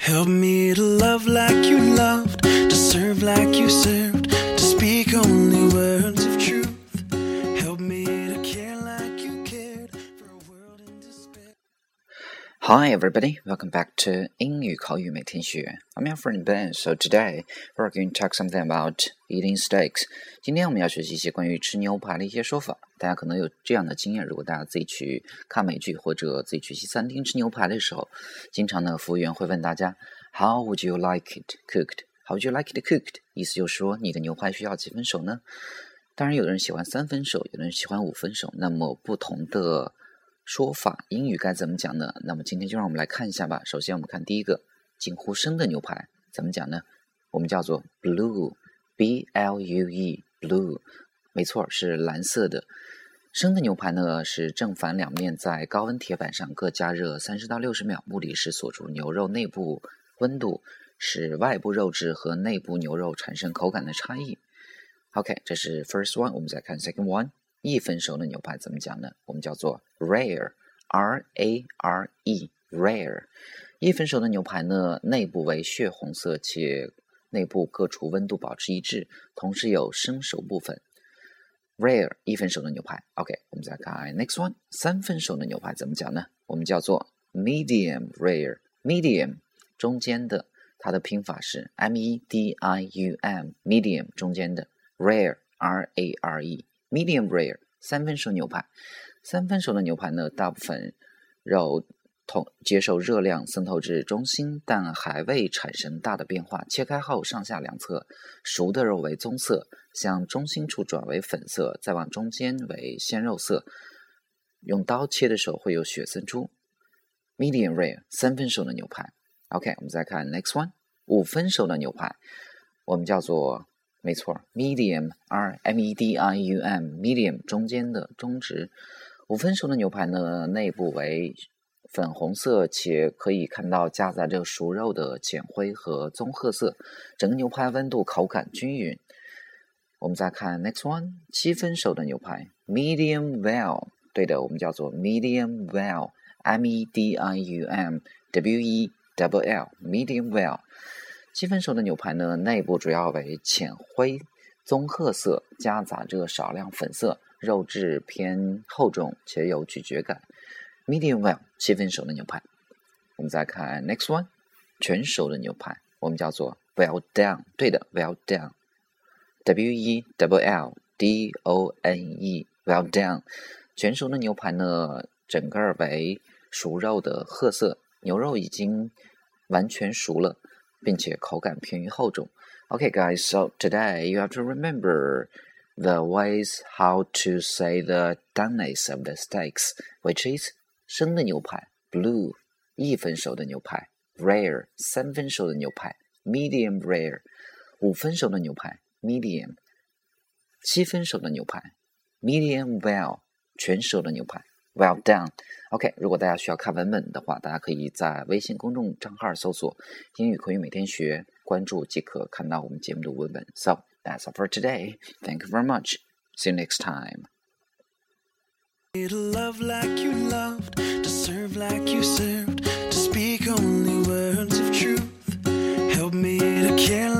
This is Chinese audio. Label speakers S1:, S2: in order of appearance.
S1: Help me to love like you loved, to serve like you served,
S2: Hi, everybody. Welcome back to 英语口语每天学. I'm your friend Ben. So today we're going to talk something about eating steaks. 今天我们要学习一些关于吃牛排的一些说法。大家可能有这样的经验：如果大家自己去看美剧或者自己去西餐厅吃牛排的时候，经常呢服务员会问大家 How would you like it cooked? How would you like it cooked? 意思就是说你的牛排需要几分熟呢？当然，有的人喜欢三分熟，有的人喜欢五分熟。那么不同的说法，英语该怎么讲呢？那么今天就让我们来看一下吧。首先，我们看第一个，近乎生的牛排怎么讲呢？我们叫做 blue，b l u e，blue，没错，是蓝色的。生的牛排呢，是正反两面在高温铁板上各加热三十到六十秒，目的是锁住牛肉内部温度，使外部肉质和内部牛肉产生口感的差异。OK，这是 first one，我们再看 second one。一分熟的牛排怎么讲呢？我们叫做 rare，r a r e，rare。一分熟的牛排呢，内部为血红色，且内部各处温度保持一致，同时有生熟部分。rare 一分熟的牛排。OK，我们再看 next one，三分熟的牛排怎么讲呢？我们叫做 medium rare，medium 中间的，它的拼法是 m e d i u m，medium 中间的 rare，r a r e Medium rare 三分熟牛排。三分熟的牛排呢，大部分肉同接受热量渗透至中心，但还未产生大的变化。切开后，上下两侧熟的肉为棕色，向中心处转为粉色，再往中间为鲜肉色。用刀切的时候会有血渗出。Medium rare 三分熟的牛排。OK，我们再看 next one 五分熟的牛排，我们叫做没错，medium r m e d i u m medium 中间的中值。五分熟的牛排呢，内部为粉红色，且可以看到夹杂着熟肉的浅灰和棕褐色。整个牛排温度、口感均匀。我们再看 next one，七分熟的牛排，medium well。对的，我们叫做 medium well，m e d i u m w e w l，medium well。七分熟的牛排呢，内部主要为浅灰棕褐色，夹杂着少量粉色。肉质偏厚重且有咀嚼感，medium well 七分熟的牛排。我们再看 next one，全熟的牛排，我们叫做 well done。对的，well done，w e w l d o n e，well done。全熟的牛排呢，整个为熟肉的褐色，牛肉已经完全熟了，并且口感偏于厚重。Okay, guys, so today you have to remember the ways how to say the doneness of the steaks, which is 生的牛排 blue 一分熟的牛排 rare 三分熟的牛排 medium rare 五分熟的牛排 medium 七分熟的牛排 medium well 全熟的牛排 well done。OK，如果大家需要看文本的话，大家可以在微信公众账号搜索“英语口语每天学”，关注即可看到我们节目的文本。So that's all for today. Thank you very much. See you next time.
S1: To love like you loved, to serve like you served, to speak only words of truth. Help me to care like